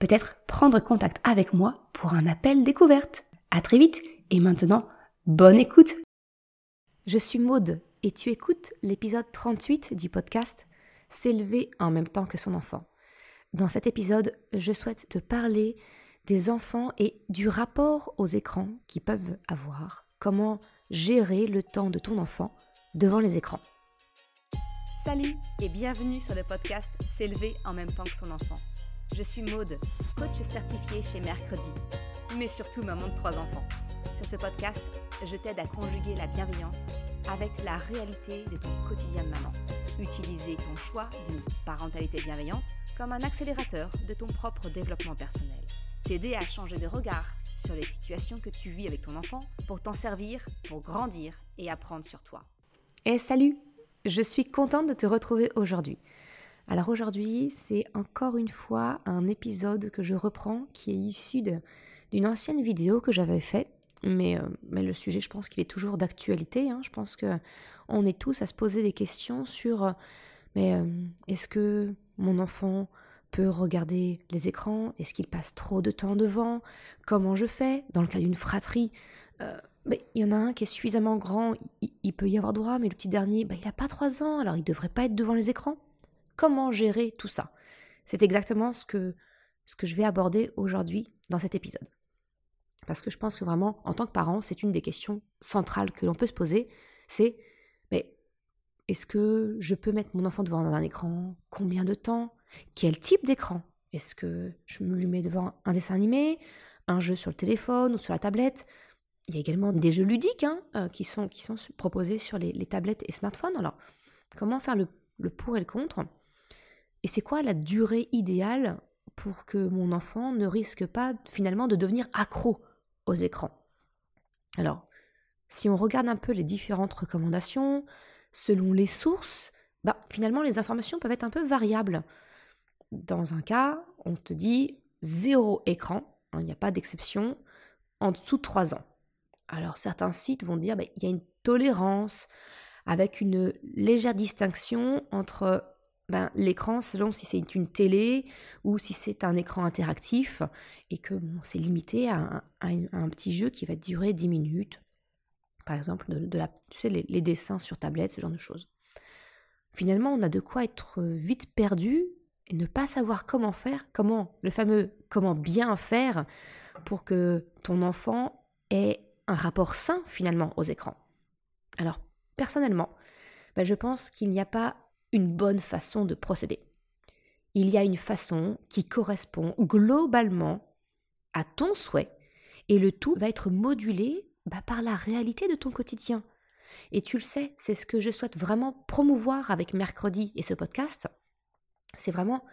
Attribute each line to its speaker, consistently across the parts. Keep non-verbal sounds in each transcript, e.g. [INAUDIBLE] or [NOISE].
Speaker 1: peut-être prendre contact avec moi pour un appel découverte. À très vite et maintenant, bonne écoute. Je suis Maude et tu écoutes l'épisode 38 du podcast S'élever en même temps que son enfant. Dans cet épisode, je souhaite te parler des enfants et du rapport aux écrans qu'ils peuvent avoir. Comment gérer le temps de ton enfant devant les écrans. Salut et bienvenue sur le podcast S'élever en même temps que son enfant. Je suis Maude, coach certifié chez Mercredi, mais surtout maman de trois enfants. Sur ce podcast, je t'aide à conjuguer la bienveillance avec la réalité de ton quotidien de maman. Utiliser ton choix d'une parentalité bienveillante comme un accélérateur de ton propre développement personnel. T'aider à changer de regard sur les situations que tu vis avec ton enfant pour t'en servir, pour grandir et apprendre sur toi. Et salut Je suis contente de te retrouver aujourd'hui. Alors aujourd'hui, c'est encore une fois un épisode que je reprends qui est issu d'une ancienne vidéo que j'avais faite. Mais, euh, mais, le sujet, je pense qu'il est toujours d'actualité. Hein. Je pense que on est tous à se poser des questions sur euh, mais euh, est-ce que mon enfant peut regarder les écrans? Est-ce qu'il passe trop de temps devant? Comment je fais? Dans le cas d'une fratrie, il y en a un qui est suffisamment grand, il, peut y avoir droit, mais le petit dernier, bah, il n'a pas trois ans, alors il ne devrait pas être devant les écrans. Comment gérer tout ça C'est exactement ce que, je vais aborder aujourd'hui dans cet épisode. Parce que je pense que vraiment, en tant que parent, c'est une des questions centrales que l'on peut se poser. C'est, mais est-ce que je peux mettre mon enfant devant un écran Combien de temps? Quel type d'écran? Est-ce que je me lui mets devant un dessin animé, un jeu sur le téléphone ou sur la tablette? Il y a également des jeux ludiques hein, euh, qui, sont, proposés sur les, tablettes et smartphones. Alors, comment faire le pour et le contre? Et c'est quoi la durée idéale pour que mon enfant ne risque pas finalement de devenir accro aux écrans? Alors, si on regarde un peu les différentes recommandations, selon les sources, bah, finalement les informations peuvent être un peu variables. Dans un cas, on te dit zéro écran, hein, il n'y a pas d'exception, en dessous de 3 ans. Alors certains sites vont dire qu'il bah, y a une tolérance avec une légère distinction entre ben, l'écran, selon si c'est une télé ou si c'est un écran interactif, et que c'est limité à un, petit jeu qui va durer 10 minutes, par exemple, de, la, tu les, dessins sur tablette, ce genre de choses. Finalement, on a de quoi être vite perdu et ne pas savoir comment faire, comment, le fameux comment bien faire pour que ton enfant ait un rapport sain finalement aux écrans. Alors, personnellement, ben, je pense qu'il n'y a pas une bonne façon de procéder. Il y a une façon qui correspond globalement à ton souhait et le tout va être modulé bah, par la réalité de ton quotidien. Et tu le sais, c'est ce que je souhaite vraiment promouvoir avec mercredi et ce podcast. C'est vraiment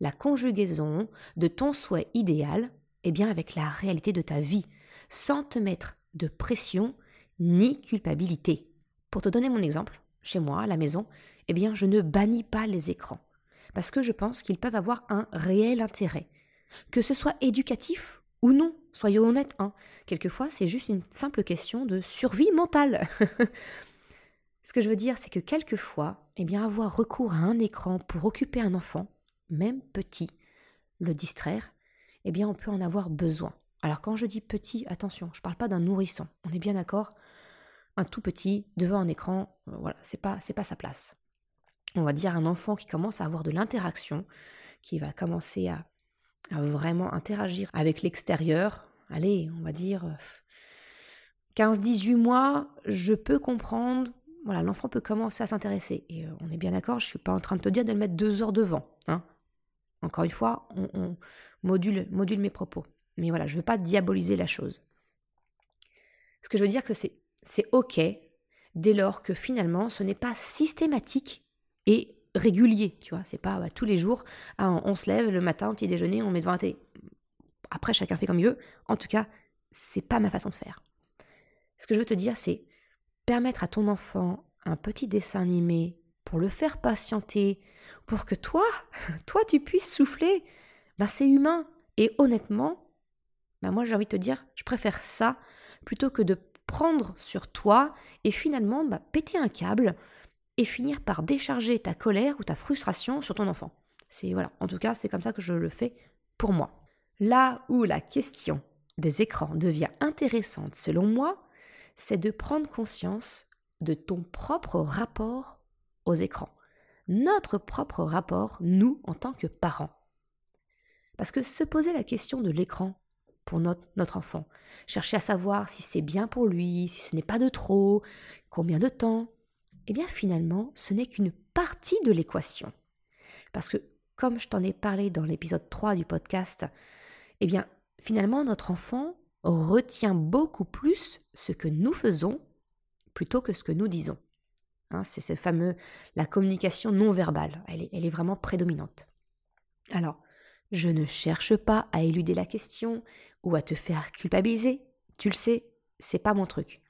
Speaker 1: la conjugaison de ton souhait idéal et bien avec la réalité de ta vie, sans te mettre de pression ni culpabilité. Pour te donner mon exemple, chez moi, à la maison, eh bien, je ne bannis pas les écrans, parce que je pense qu'ils peuvent avoir un réel intérêt. Que ce soit éducatif ou non, soyons honnêtes, hein. quelquefois c'est juste une simple question de survie mentale. [LAUGHS] Ce que je veux dire, c'est que quelquefois, eh bien, avoir recours à un écran pour occuper un enfant, même petit, le distraire, eh bien, on peut en avoir besoin. Alors quand je dis petit, attention, je ne parle pas d'un nourrisson, on est bien d'accord Un tout petit devant un écran, euh, voilà, c'est pas c'est pas sa place on va dire, un enfant qui commence à avoir de l'interaction, qui va commencer à, vraiment interagir avec l'extérieur, allez, on va dire 15-18 mois, je peux comprendre, voilà, l'enfant peut commencer à s'intéresser. Et euh, on est bien d'accord, je ne suis pas en train de te dire de le mettre deux heures devant. Hein. Encore une fois, on, module, module mes propos. Mais voilà, je ne veux pas diaboliser la chose. Ce que je veux dire, que c'est, c'est OK dès lors que finalement, ce n'est pas systématique et régulier, tu vois. C'est pas bah, tous les jours, ah, on, se lève le matin petit déjeuner, on met devant un thé. Après, chacun fait comme il veut. En tout cas, c'est pas ma façon de faire. Ce que je veux te dire, c'est permettre à ton enfant un petit dessin animé pour le faire patienter, pour que toi, [LAUGHS] toi, tu puisses souffler. Ben, c'est humain. Et honnêtement, ben moi, j'ai envie de te dire, je préfère ça plutôt que de prendre sur toi et finalement bah, péter un câble et finir par décharger ta colère ou ta frustration sur ton enfant. C'est voilà, en tout cas, c'est comme ça que je le fais pour moi. Là où la question des écrans devient intéressante selon moi, c'est de prendre conscience de ton propre rapport aux écrans. Notre propre rapport, nous, en tant que parents. Parce que se poser la question de l'écran pour notre, notre enfant, chercher à savoir si c'est bien pour lui, si ce n'est pas de trop, combien de temps, eh bien finalement, ce n'est qu'une partie de l'équation. Parce que, comme je t'en ai parlé dans l'épisode 3 du podcast, eh bien finalement, notre enfant retient beaucoup plus ce que nous faisons plutôt que ce que nous disons. Hein, c'est ce fameux, la communication non verbale, elle est, elle est vraiment prédominante. Alors, je ne cherche pas à éluder la question ou à te faire culpabiliser, tu le sais, c'est pas mon truc.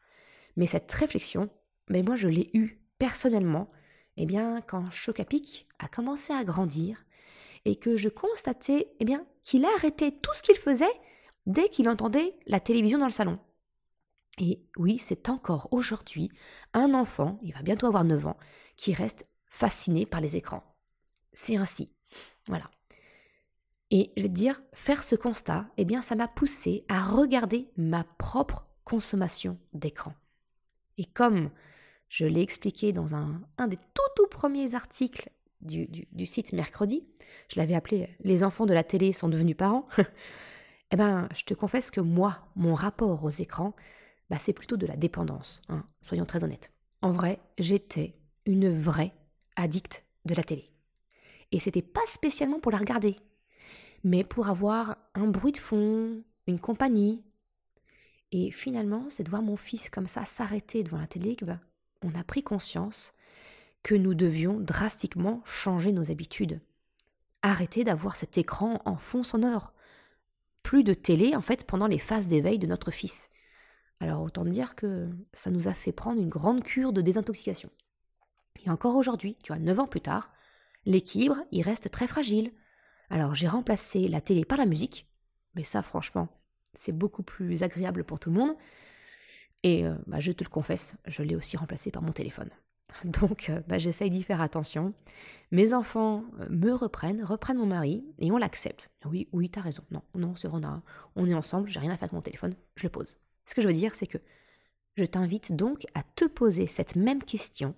Speaker 1: Mais cette réflexion, mais moi je l'ai eue personnellement, eh bien quand Chocapic a commencé à grandir et que je constatais eh bien qu'il arrêtait tout ce qu'il faisait dès qu'il entendait la télévision dans le salon. Et oui, c'est encore aujourd'hui un enfant, il va bientôt avoir 9 ans, qui reste fasciné par les écrans. C'est ainsi. Voilà. Et je vais te dire, faire ce constat, eh bien, ça m'a poussé à regarder ma propre consommation d'écran. Et comme je l'ai expliqué dans un, des tout, tout premiers articles du, site mercredi, je l'avais appelé Les enfants de la télé sont devenus parents. [LAUGHS] eh ben, je te confesse que moi, mon rapport aux écrans, bah, c'est plutôt de la dépendance, hein, soyons très honnêtes. En vrai, j'étais une vraie addicte de la télé. Et c'était pas spécialement pour la regarder, mais pour avoir un bruit de fond, une compagnie. Et finalement, c'est de voir mon fils comme ça s'arrêter devant la télé bah, on a pris conscience que nous devions drastiquement changer nos habitudes. Arrêter d'avoir cet écran en fond sonore plus de télé en fait pendant les phases d'éveil de notre fils. Alors autant dire que ça nous a fait prendre une grande cure de désintoxication. Et encore aujourd'hui, tu vois, 9 ans plus tard, l'équilibre, il reste très fragile. Alors j'ai remplacé la télé par la musique, mais ça franchement, c'est beaucoup plus agréable pour tout le monde. Et euh, bah, je te le confesse, je l'ai aussi remplacé par mon téléphone. [LAUGHS] Donc, euh, bah, j'essaye d'y faire attention. Mes enfants euh, me reprennent, reprennent mon mari, et on l'accepte. Oui, oui, t'as raison. Non, non, c'est Rona. On est ensemble, j'ai rien à faire avec mon téléphone, je le pose. Ce que je veux dire, c'est que je t'invite donc à te poser cette même question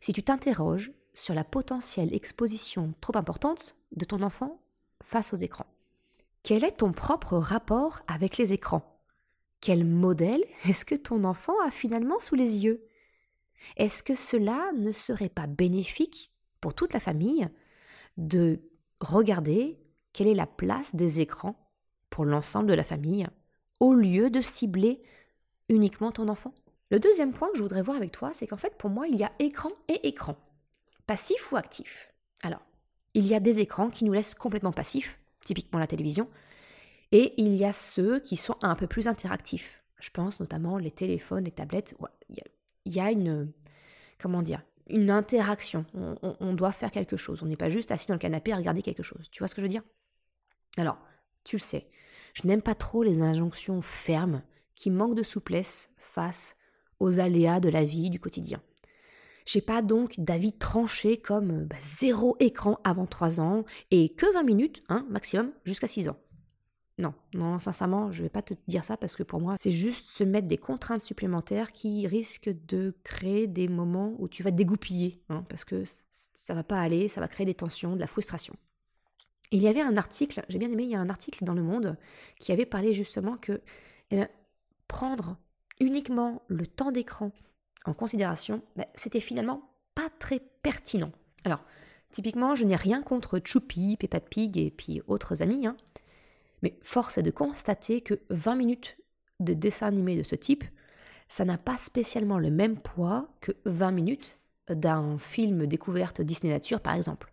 Speaker 1: si tu t'interroges sur la potentielle exposition trop importante de ton enfant face aux écrans. Quel est ton propre rapport avec les écrans? Quel modèle est-ce que ton enfant a finalement sous les yeux? Est-ce que cela ne serait pas bénéfique pour toute la famille de regarder quelle est la place des écrans pour l'ensemble de la famille au lieu de cibler uniquement ton enfant? Le deuxième point que je voudrais voir avec toi, c'est qu'en fait pour moi il y a écran et écran, passif ou actif? Alors, il y a des écrans qui nous laissent complètement passifs, typiquement la télévision, et il y a ceux qui sont un peu plus interactifs. Je pense notamment les téléphones, les tablettes. il y a une, comment dire, une interaction. On, doit faire quelque chose. On n'est pas juste assis dans le canapé à regarder quelque chose. Tu vois ce que je veux dire? Alors, tu le sais, je n'aime pas trop les injonctions fermes qui manquent de souplesse face aux aléas de la vie du quotidien. J'ai pas donc d'avis tranché comme bah, zéro écran avant 3 ans et que 20 minutes, hein, maximum, jusqu'à 6 ans. Non, non, sincèrement, je vais pas te dire ça parce que pour moi, c'est juste se mettre des contraintes supplémentaires qui risquent de créer des moments où tu vas te dégoupiller, hein, parce que ça va pas aller, ça va créer des tensions, de la frustration. il y avait un article, j'ai bien aimé, il y a un article dans Le Monde qui avait parlé justement que eh prendre uniquement le temps d'écran en considération, bah, c'était finalement pas très pertinent. Alors, typiquement, je n'ai rien contre Choupi, Peppa Pig et puis autres amis, hein, mais force est de constater que 20 minutes de dessin animé de ce type, ça n'a pas spécialement le même poids que 20 minutes d'un film découverte Disney Nature par exemple.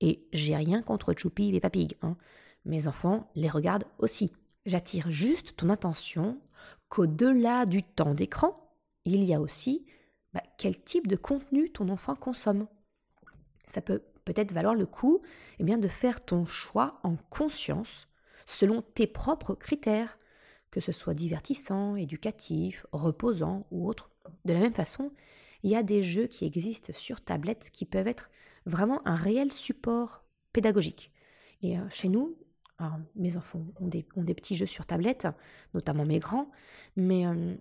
Speaker 1: Et j'ai rien contre Choupi et Peppa Pig. Hein. Mes enfants les regardent aussi. J'attire juste ton attention qu'au-delà du temps d'écran, il y a aussi bah, quel type de contenu ton enfant consomme. Ça peut peut-être valoir le coup eh bien, de faire ton choix en conscience selon tes propres critères, que ce soit divertissant, éducatif, reposant ou autre. De la même façon, il y a des jeux qui existent sur tablette qui peuvent être vraiment un réel support pédagogique. Et euh, chez nous, mes enfants ont des, petits jeux sur tablette, notamment mes grands, mais euh,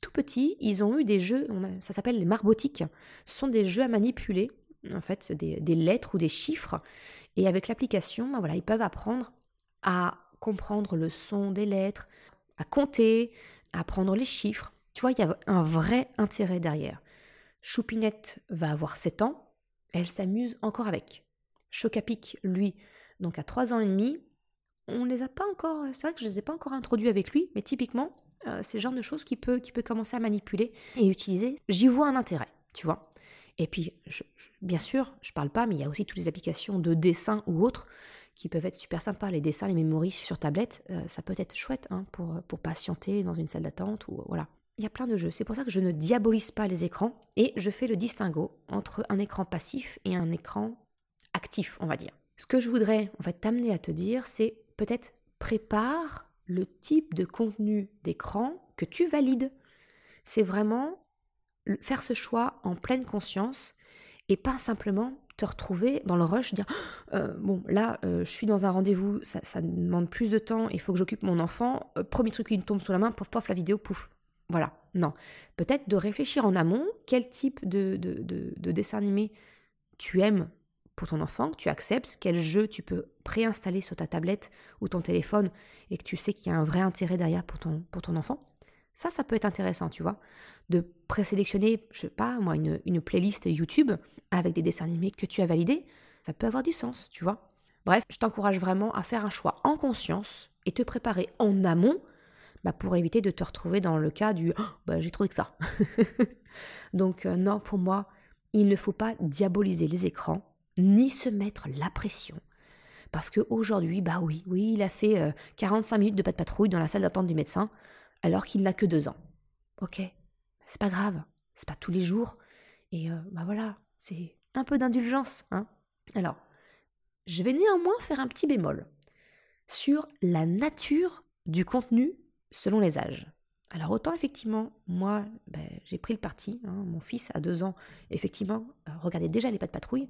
Speaker 1: tout petits, ils ont eu des jeux, ça s'appelle les marbotiques. Ce sont des jeux à manipuler, en fait, des, lettres ou des chiffres. Et avec l'application, ben voilà, ils peuvent apprendre à comprendre le son des lettres, à compter, à apprendre les chiffres. Tu vois, il y a un vrai intérêt derrière. Choupinette va avoir 7 ans, elle s'amuse encore avec. Chocapic, lui, donc à 3 ans et demi, on les a pas encore, c'est vrai que je les ai pas encore introduits avec lui, mais typiquement, euh, c'est le genre de choses qu'il peut, qui peut commencer à manipuler et utiliser. J'y vois un intérêt, tu vois. Et puis, bien sûr, je parle pas, mais il y a aussi toutes les applications de dessin ou autres qui peuvent être super sympas. Les dessins, les mémories sur tablette, euh, ça peut être chouette hein, pour, pour patienter dans une salle d'attente ou voilà. Il y a plein de jeux. C'est pour ça que je ne diabolise pas les écrans et je fais le distinguo entre un écran passif et un écran actif, on va dire. Ce que je voudrais en fait t'amener à te dire, c'est peut-être prépare le type de contenu d'écran que tu valides. C'est vraiment faire ce choix en pleine conscience et pas simplement te retrouver dans le rush, dire [GASPS] euh, bon là euh, je suis dans un rendez-vous, ça, demande plus de temps, il faut que j'occupe mon enfant, euh, premier truc qui me tombe sous la main, pouf pouf la vidéo, pouf. Voilà, non. Peut-être de réfléchir en amont quel type de dessin animé tu aimes pour ton enfant, que tu acceptes, quel jeu tu peux préinstaller sur ta tablette ou ton téléphone et que tu sais qu'il y a un vrai intérêt derrière pour ton, pour ton enfant. Ça, ça peut être intéressant, tu vois, de présélectionner, je sais pas, moi, une, une playlist YouTube avec des dessins animés que tu as validés. Ça peut avoir du sens, tu vois. Bref, je t'encourage vraiment à faire un choix en conscience et te préparer en amont bah, pour éviter de te retrouver dans le cas du oh, bah, j'ai trouvé que ça. [LAUGHS] Donc, euh, non, pour moi, il ne faut pas diaboliser les écrans ni se mettre la pression. Parce qu'aujourd'hui, bah oui, oui, il a fait 45 euh, minutes de pas de patrouille dans la salle d'attente du médecin, alors qu'il n'a que deux ans. Ok, c'est pas grave, c'est pas tous les jours, et euh, bah voilà, c'est un peu d'indulgence, hein. Alors, je vais néanmoins faire un petit bémol sur la nature du contenu selon les âges. Alors autant effectivement, moi, ben, j'ai pris le parti, hein, mon fils à deux ans, effectivement, euh, regardait déjà les pas de patrouille,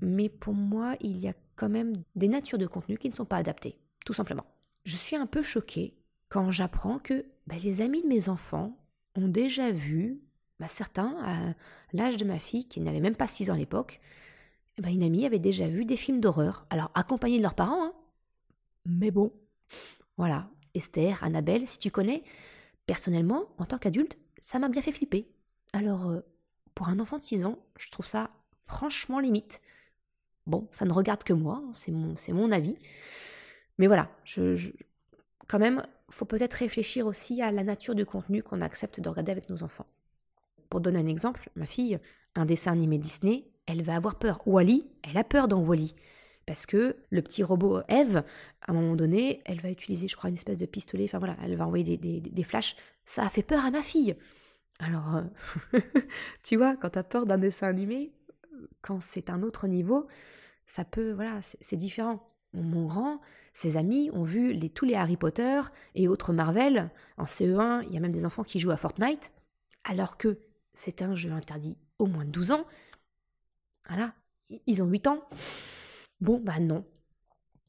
Speaker 1: mais pour moi, il y a quand même des natures de contenu qui ne sont pas adaptées, tout simplement. Je suis un peu choquée quand j'apprends que ben, les amis de mes enfants ont déjà vu, ben, certains, à l'âge de ma fille, qui n'avait même pas 6 ans à l'époque, ben, une amie avait déjà vu des films d'horreur. Alors, accompagnés de leurs parents, hein. mais bon, voilà. Esther, Annabelle, si tu connais, personnellement, en tant qu'adulte, ça m'a bien fait flipper. Alors, euh, pour un enfant de 6 ans, je trouve ça franchement limite. Bon, ça ne regarde que moi, c'est mon, c'est mon avis. Mais voilà, je, quand même, faut peut-être réfléchir aussi à la nature du contenu qu'on accepte de regarder avec nos enfants. Pour donner un exemple, ma fille, un dessin animé Disney, elle va avoir peur. Wally, elle a peur dans Wally. Parce que le petit robot Eve, à un moment donné, elle va utiliser, je crois, une espèce de pistolet, enfin voilà, elle va envoyer des, des flashs. Ça a fait peur à ma fille. Alors, euh, [LAUGHS] tu vois, quand tu as peur d'un dessin animé, quand c'est un autre niveau, ça peut, voilà, c'est différent. Mon grand, ses amis ont vu tous les Harry Potter et autres Marvel. En CE1, il y a même des enfants qui jouent à Fortnite, alors que c'est un jeu interdit au moins de 12 ans. Voilà, ils ont 8 ans. Bon, bah non.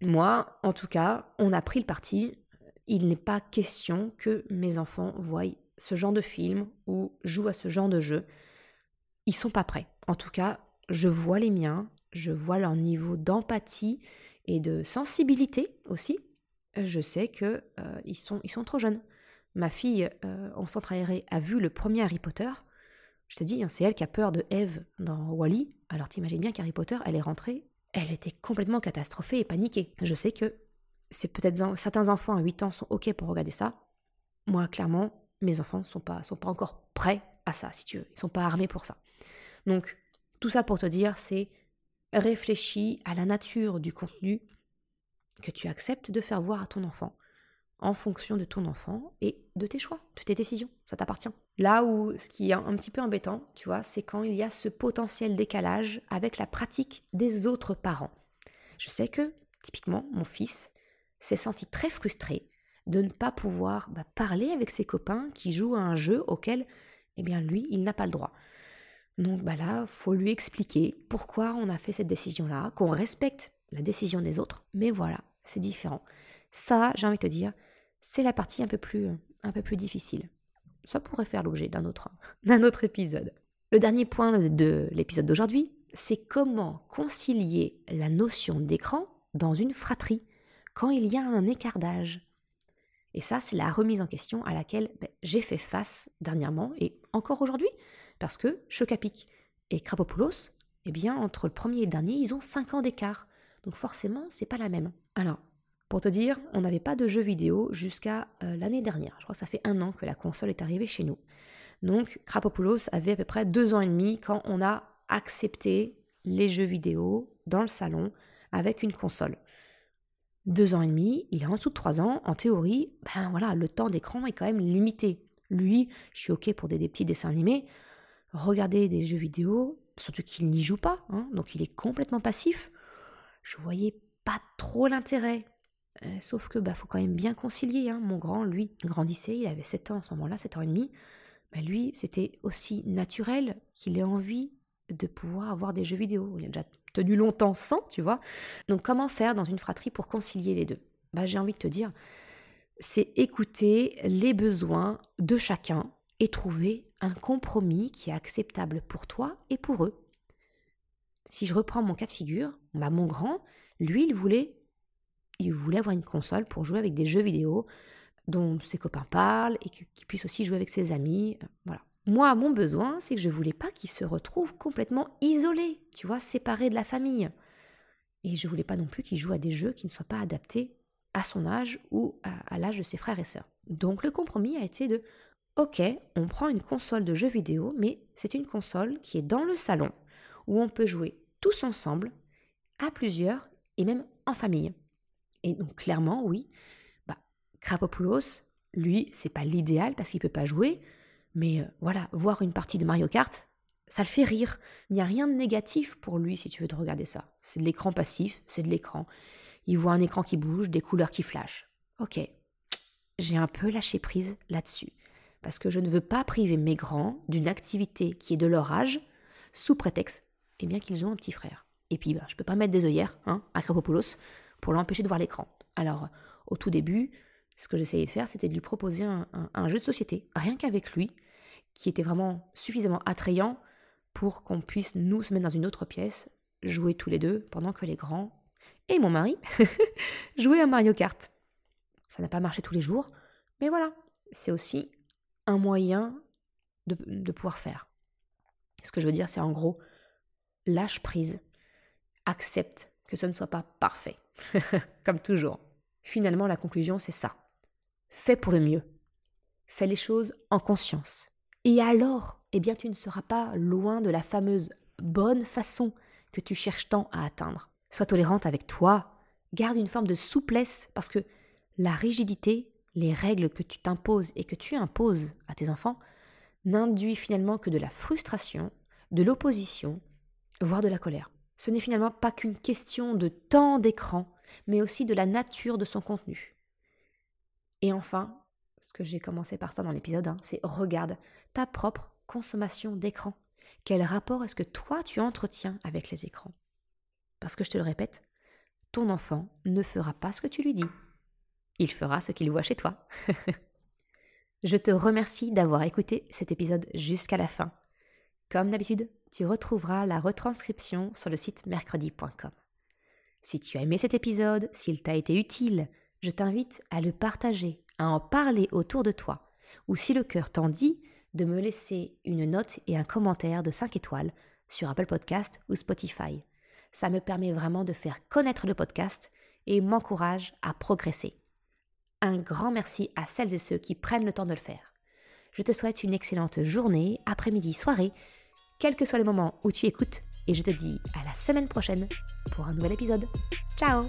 Speaker 1: Moi, en tout cas, on a pris le parti. Il n'est pas question que mes enfants voient ce genre de film ou jouent à ce genre de jeu. Ils sont pas prêts. En tout cas, je vois les miens, je vois leur niveau d'empathie et de sensibilité aussi. Je sais que euh, ils, sont, ils sont trop jeunes. Ma fille, euh, en centre aéré, a vu le premier Harry Potter. Je te dis, hein, c'est elle qui a peur de Eve dans Wally. Alors t'imagines bien qu'Harry Potter, elle est rentrée, elle était complètement catastrophée et paniquée. Je sais que c'est peut-être certains enfants à 8 ans sont ok pour regarder ça. Moi, clairement, mes enfants sont pas sont pas encore prêts à ça, si tu veux. Ils sont pas armés pour ça. Donc, tout ça pour te dire, c'est réfléchis à la nature du contenu que tu acceptes de faire voir à ton enfant. en fonction de ton enfant et de tes choix, de tes décisions. Ça t'appartient. Là où ce qui est un petit peu embêtant, tu vois, c'est quand il y a ce potentiel décalage avec la pratique des autres parents. Je sais que, typiquement, mon fils s'est senti très frustré de ne pas pouvoir bah, parler avec ses copains qui jouent à un jeu auquel, eh bien, lui, il n'a pas le droit. Donc bah là, faut lui expliquer pourquoi on a fait cette décision-là, qu'on respecte la décision des autres, mais voilà, c'est différent. Ça, j'ai envie de te dire, c'est la partie un peu plus, un peu plus difficile. Ça pourrait faire l'objet d'un autre, [LAUGHS] épisode. Le dernier point de l'épisode d'aujourd'hui, c'est comment concilier la notion d'écran dans une fratrie quand il y a un écart. Et ça, c'est la remise en question à laquelle ben, j'ai fait face dernièrement et encore aujourd'hui, parce que Chocapic et Krapopoulos, eh bien, entre le premier et le dernier, ils ont 5 ans d'écart. Donc forcément, c'est pas la même. Alors, pour te dire, on n'avait pas de jeux vidéo jusqu'à euh, l'année dernière. Je crois que ça fait un an que la console est arrivée chez nous. Donc, Krapopoulos avait à peu près deux ans et demi quand on a accepté les jeux vidéo dans le salon avec une console deux ans et demi, il est en dessous de trois ans, en théorie, ben voilà, le temps d'écran est quand même limité. Lui, je suis ok pour des, petits dessins animés, regarder des jeux vidéo, surtout qu'il n'y joue pas, hein, donc il est complètement passif. Je voyais pas trop l'intérêt. Euh, sauf que bah faut quand même bien concilier. Hein. Mon grand, lui, grandissait, il avait 7 ans à ce moment-là, 7 ans et demi. Mais lui, c'était aussi naturel qu'il ait envie de pouvoir avoir des jeux vidéo. Il a déjà tenu longtemps sans, tu vois. Donc comment faire dans une fratrie pour concilier les deux? Bah, J'ai envie de te dire, c'est écouter les besoins de chacun et trouver un compromis qui est acceptable pour toi et pour eux. Si je reprends mon cas de figure, bah mon grand, lui, il voulait, il voulait avoir une console pour jouer avec des jeux vidéo dont ses copains parlent et qu'il puisse aussi jouer avec ses amis. Euh, voilà. Moi, mon besoin, c'est que je voulais pas qu'il se retrouve complètement isolé, tu vois, séparé de la famille. Et je voulais pas non plus qu'il joue à des jeux qui ne soient pas adaptés à son âge ou à, l'âge de ses frères et sœurs. Donc le compromis a été de OK, on prend une console de jeux vidéo, mais c'est une console qui est dans le salon, où on peut jouer tous ensemble, à plusieurs, et même en famille. Et donc clairement, oui, bah, Krapopoulos, lui, c'est pas l'idéal parce qu'il peut pas jouer, mais euh, voilà, voir une partie de Mario Kart, ça le fait rire. Il n'y a rien de négatif pour lui si tu veux te regarder ça. C'est de l'écran passif, c'est de l'écran. Il voit un écran qui bouge, des couleurs qui flashent. Ok, j'ai un peu lâché prise là-dessus. Parce que je ne veux pas priver mes grands d'une activité qui est de leur âge, sous prétexte eh bien qu'ils ont un petit frère. Et puis, bah, je ne peux pas mettre des œillères hein, à Krapopoulos pour l'empêcher de voir l'écran. Alors, au tout début, ce que j'essayais de faire, c'était de lui proposer un jeu de société, rien qu'avec lui, qui était vraiment suffisamment attrayant pour qu'on puisse nous mettre dans une autre pièce, jouer tous les deux, pendant que les grands et mon mari [LAUGHS] jouaient à Mario Kart. Ça n'a pas marché tous les jours, mais voilà, c'est aussi un moyen de, de, pouvoir faire. Ce que je veux dire, c'est en gros, lâche prise, accepte que ce ne soit pas parfait, [LAUGHS] comme toujours. Finalement, la conclusion, c'est ça. Fais pour le mieux. Fais les choses en conscience. Et alors, eh bien, tu ne seras pas loin de la fameuse bonne façon que tu cherches tant à atteindre. Sois tolérante avec toi, garde une forme de souplesse parce que la rigidité, les règles que tu t'imposes et que tu imposes à tes enfants, n'induit finalement que de la frustration, de l'opposition, voire de la colère. Ce n'est finalement pas qu'une question de temps d'écran, mais aussi de la nature de son contenu. Et enfin, ce que j'ai commencé par ça dans l'épisode 1, c'est regarde ta propre consommation d'écran. Quel rapport est-ce que toi tu entretiens avec les écrans? Parce que je te le répète, ton enfant ne fera pas ce que tu lui dis. Il fera ce qu'il voit chez toi. [LAUGHS] je te remercie d'avoir écouté cet épisode jusqu'à la fin. Comme d'habitude, tu retrouveras la retranscription sur le site mercredi.com. Si tu as aimé cet épisode, s'il t'a été utile, je t'invite à le partager à en parler autour de toi, ou si le cœur t'en dit, de me laisser une note et un commentaire de 5 étoiles sur Apple Podcast ou Spotify. Ça me permet vraiment de faire connaître le podcast et m'encourage à progresser. Un grand merci à celles et ceux qui prennent le temps de le faire. Je te souhaite une excellente journée, après-midi, soirée, quel que soit le moment où tu écoutes, et je te dis à la semaine prochaine pour un nouvel épisode. Ciao